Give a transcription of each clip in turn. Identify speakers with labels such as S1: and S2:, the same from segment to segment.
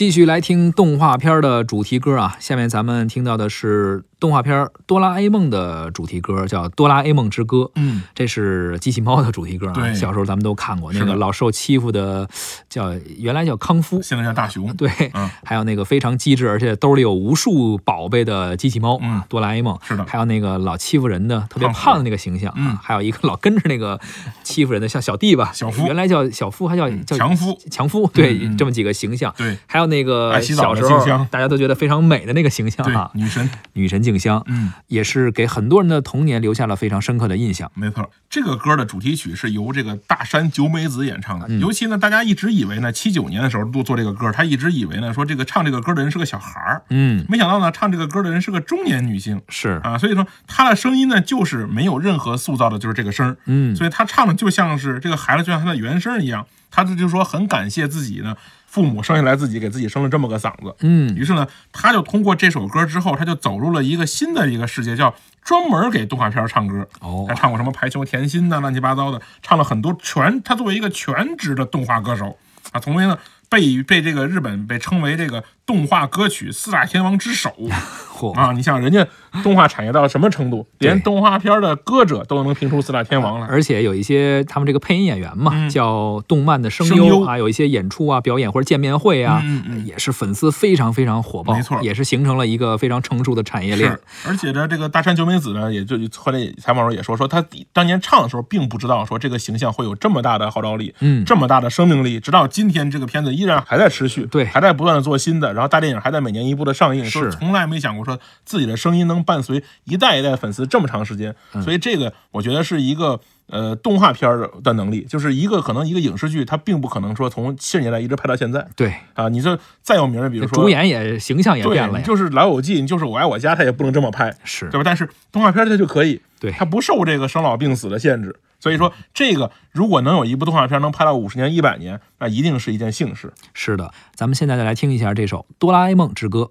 S1: 继续来听动画片的主题歌啊！下面咱们听到的是动画片《哆啦 A 梦》的主题歌，叫《哆啦 A 梦之歌》。
S2: 嗯，
S1: 这是机器猫的主题歌啊。
S2: 对
S1: 小时候咱们都看过那个老受欺负的，叫原来叫康夫，
S2: 现在叫大雄。
S1: 对，
S2: 嗯
S1: 还有那个非常机智，而且兜里有无数宝贝的机器猫，
S2: 嗯
S1: 啊，哆啦 A 梦。
S2: 是的
S1: 还有那个老欺负人的、特别
S2: 胖
S1: 的那个形象，
S2: 嗯
S1: 啊，还有一个老跟着那个欺负人的，像小弟吧，
S2: 小夫
S1: 原来叫小夫，还叫叫
S2: 强夫。
S1: 强夫，对，这么几个形象。
S2: 对
S1: 还有那个小时候大家都觉得非常美的那个形象啊，，
S2: 女神。
S1: 女神静香，
S2: 嗯，
S1: 也是给很多人的童年留下了非常深刻的印象。
S2: 没错，这个歌的主题曲是由这个大山久美子演唱的。
S1: 嗯
S2: 尤其呢，大家一直以为呢，七九年的时候做做这个歌，他一直以为呢，说这个唱这个歌的人是个小孩儿，
S1: 嗯，
S2: 没想到呢，唱这个歌的人是个中年女性
S1: 是，
S2: 啊。所以说，她的声音呢，就是没有任何塑造的，就是这个声儿。
S1: 嗯，
S2: 所以她唱的就像是这个孩子，就像她的原声一样。她这就说很感谢自己呢，父母生下来自己给自己生了这么个嗓子。
S1: 嗯，
S2: 于是呢，他就通过这首歌之后，他就走入了一个新的一个世界，叫专门给动画片唱歌。
S1: 哦
S2: 他，唱过什么《排球甜心》呐，乱七八糟的，唱了很多全。他作为一个全职的动画歌手啊，从为呢被被这个日本被称为这个动画歌曲四大天王之首
S1: 嚯，
S2: 啊！你想人家动画产业到什么程度，连动画片的歌者都能评出四大天王来。
S1: 而且有一些他们这个配音演员嘛，
S2: 嗯
S1: 叫动漫的声
S2: 声优
S1: 啊，有一些演出啊、表演或者见面会啊，
S2: 嗯嗯嗯
S1: 也是粉丝非常非常火爆，
S2: 没错
S1: 也是形成了一个非常成熟的产业链。，
S2: 而且呢，这个大山久美子呢，也就后来采访时候也说，说他当年唱的时候，并不知道说这个形象会有这么大的号召力，
S1: 嗯
S2: 这么大的生命力，直到今天这个片子依然还在持续，
S1: 对
S2: 还在不断的做新的，然后大电影还在每年一部的上映，
S1: 是
S2: 说从来没想过说自己的声音能伴随一代一代粉丝这么长时间，
S1: 嗯
S2: 所以这个我觉得是一个。呃，动画片儿的能力，就是一个可能一个影视剧，它并不可能说从七十年代一直拍到现在
S1: 对，
S2: 啊。你这再有名的，比如说
S1: 主演也形象也
S2: 对，
S1: 变了
S2: 就是《老友记》，你就是《我爱我家》，它也不能这么拍，
S1: 是
S2: 对吧？但是动画片它就可以，
S1: 对
S2: 它不受这个生老病死的限制。所以说，这个如果能有一部动画片能拍到五十年、一百年，那一定是一件幸事。
S1: 是的。咱们现在再来听一下这首《哆啦 A 梦之歌》。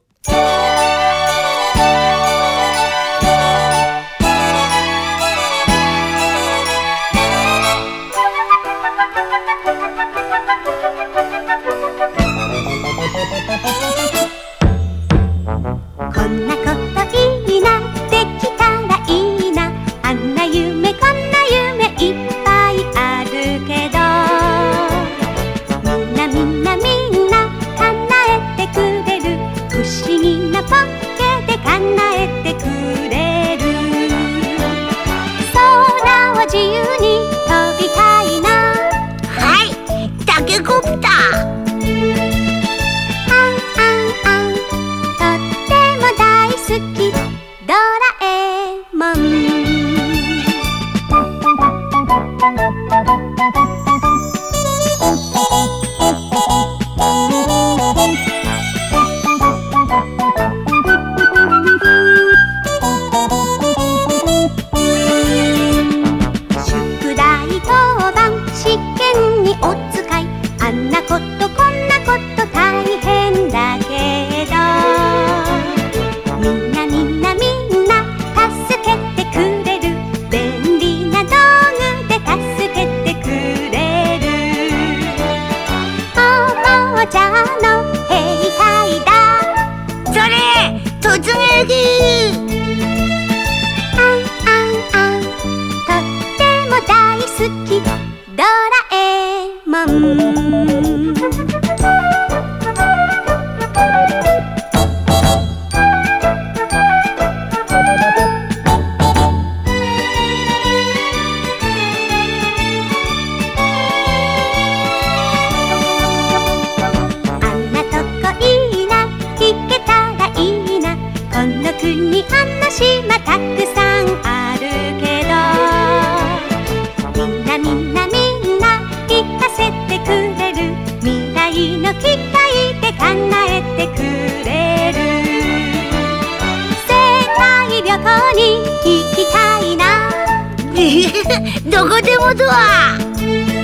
S3: ぎ。あんあんあんとっても大好き
S4: どこでもドア。